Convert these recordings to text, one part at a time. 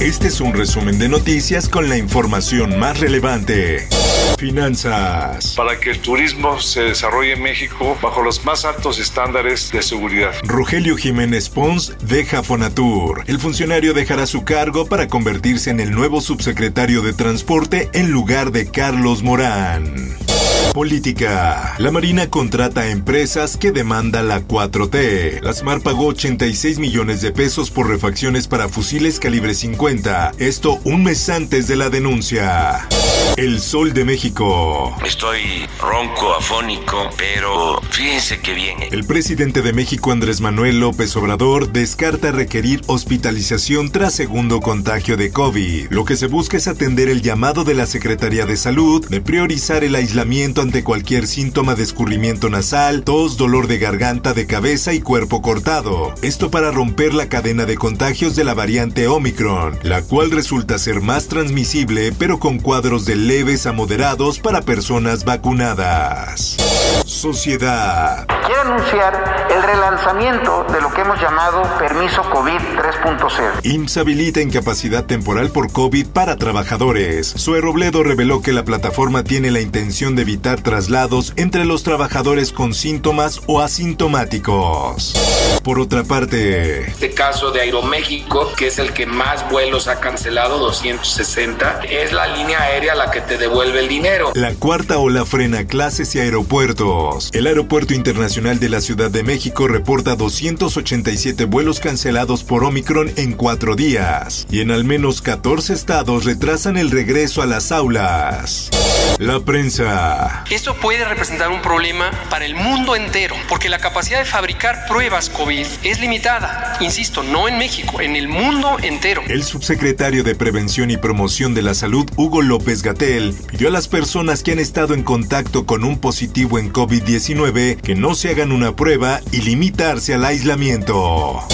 Este es un resumen de noticias con la información más relevante. Finanzas. Para que el turismo se desarrolle en México bajo los más altos estándares de seguridad. Rogelio Jiménez Pons deja Fonatur. El funcionario dejará su cargo para convertirse en el nuevo subsecretario de Transporte en lugar de Carlos Morán. Política. La Marina contrata empresas que demanda la 4T. La SMAR pagó 86 millones de pesos por refacciones para fusiles calibre 50. Esto un mes antes de la denuncia. El Sol de México. Estoy ronco, afónico, pero fíjense que bien. El presidente de México, Andrés Manuel López Obrador, descarta requerir hospitalización tras segundo contagio de COVID. Lo que se busca es atender el llamado de la Secretaría de Salud de priorizar el aislamiento ante cualquier síntoma de escurrimiento nasal, tos, dolor de garganta, de cabeza y cuerpo cortado. Esto para romper la cadena de contagios de la variante Omicron, la cual resulta ser más transmisible pero con cuadros de leves a moderados para personas vacunadas. Sociedad. Quiero anunciar el relanzamiento de lo que hemos llamado Permiso COVID 3.0. IMSS habilita incapacidad temporal por COVID para trabajadores. Sue Robledo reveló que la plataforma tiene la intención de evitar traslados entre los trabajadores con síntomas o asintomáticos. Por otra parte, este caso de Aeroméxico, que es el que más vuelos ha cancelado, 260, es la línea aérea la que te devuelve el dinero. La cuarta ola frena clases y aeropuertos. El Aeropuerto Internacional de la Ciudad de México reporta 287 vuelos cancelados por Omicron en cuatro días. Y en al menos 14 estados retrasan el regreso a las aulas. La prensa. Esto puede representar un problema para el mundo entero, porque la capacidad de fabricar pruebas COVID es limitada. Insisto, no en México, en el mundo entero. El subsecretario de Prevención y Promoción de la Salud, Hugo López Gatel, pidió a las personas que han estado en contacto con un positivo en COVID-19 que no se hagan una prueba y limitarse al aislamiento.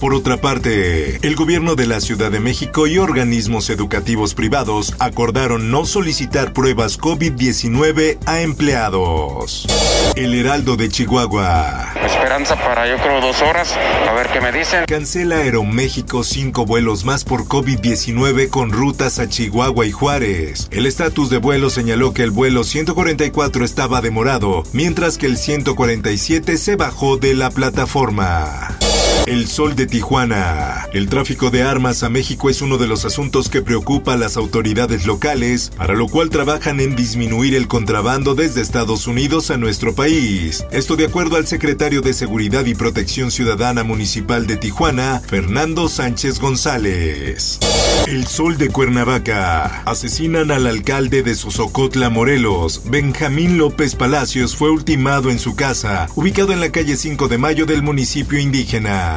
Por otra parte, el gobierno de la Ciudad de México y organismos educativos privados acordaron no solicitar pruebas COVID-19 a empleados. El Heraldo de Chihuahua. Esperanza para yo creo dos horas, a ver qué me dicen. Cancela Aeroméxico cinco vuelos más por COVID-19 con rutas a Chihuahua y Juárez. El estatus de vuelo señaló que el vuelo 144 estaba demorado, mientras que el 147 se bajó de la plataforma. El Sol de Tijuana. El tráfico de armas a México es uno de los asuntos que preocupa a las autoridades locales, para lo cual trabajan en disminuir el contrabando desde Estados Unidos a nuestro país. Esto de acuerdo al secretario de Seguridad y Protección Ciudadana Municipal de Tijuana, Fernando Sánchez González. El Sol de Cuernavaca. Asesinan al alcalde de Sosocotla, Morelos. Benjamín López Palacios fue ultimado en su casa, ubicado en la calle 5 de Mayo del municipio indígena.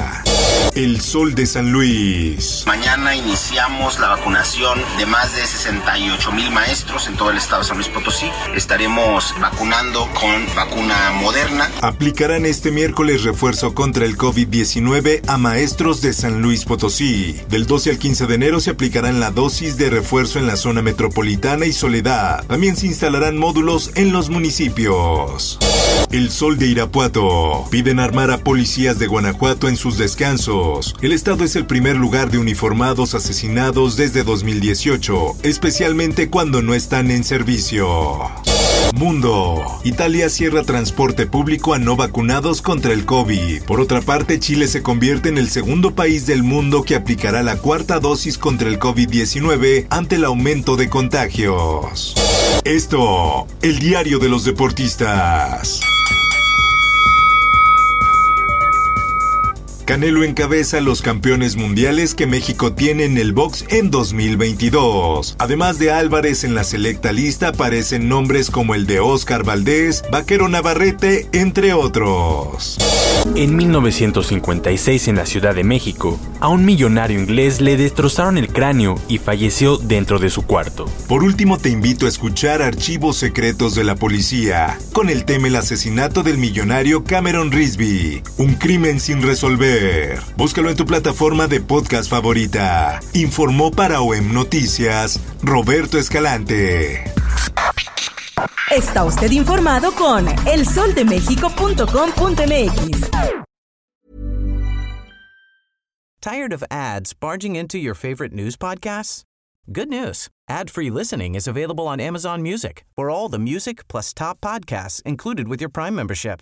El Sol de San Luis. Mañana iniciamos la vacunación de más de 68 mil maestros en todo el estado de San Luis Potosí. Estaremos vacunando con vacuna moderna. Aplicarán este miércoles refuerzo contra el COVID-19 a maestros de San Luis Potosí. Del 12 al 15 de enero se aplicarán la dosis de refuerzo en la zona metropolitana y Soledad. También se instalarán módulos en los municipios. El Sol de Irapuato. Piden armar a policías de Guanajuato en sus descansos. El estado es el primer lugar de uniformados asesinados desde 2018, especialmente cuando no están en servicio. Mundo. Italia cierra transporte público a no vacunados contra el COVID. Por otra parte, Chile se convierte en el segundo país del mundo que aplicará la cuarta dosis contra el COVID-19 ante el aumento de contagios. Esto, el diario de los deportistas. Canelo encabeza los campeones mundiales que México tiene en el box en 2022. Además de Álvarez en la selecta lista aparecen nombres como el de Oscar Valdés, Vaquero Navarrete, entre otros. En 1956 en la Ciudad de México, a un millonario inglés le destrozaron el cráneo y falleció dentro de su cuarto. Por último te invito a escuchar Archivos Secretos de la Policía, con el tema el asesinato del millonario Cameron Risby, un crimen sin resolver. Búscalo en tu plataforma de podcast favorita. Informó para OEM Noticias Roberto Escalante. Está usted informado con elsoldemexico.com.mx. Tired of ads barging into your favorite news podcasts? Good news. Ad-free listening is available on Amazon Music. For all the music plus top podcasts included with your Prime membership.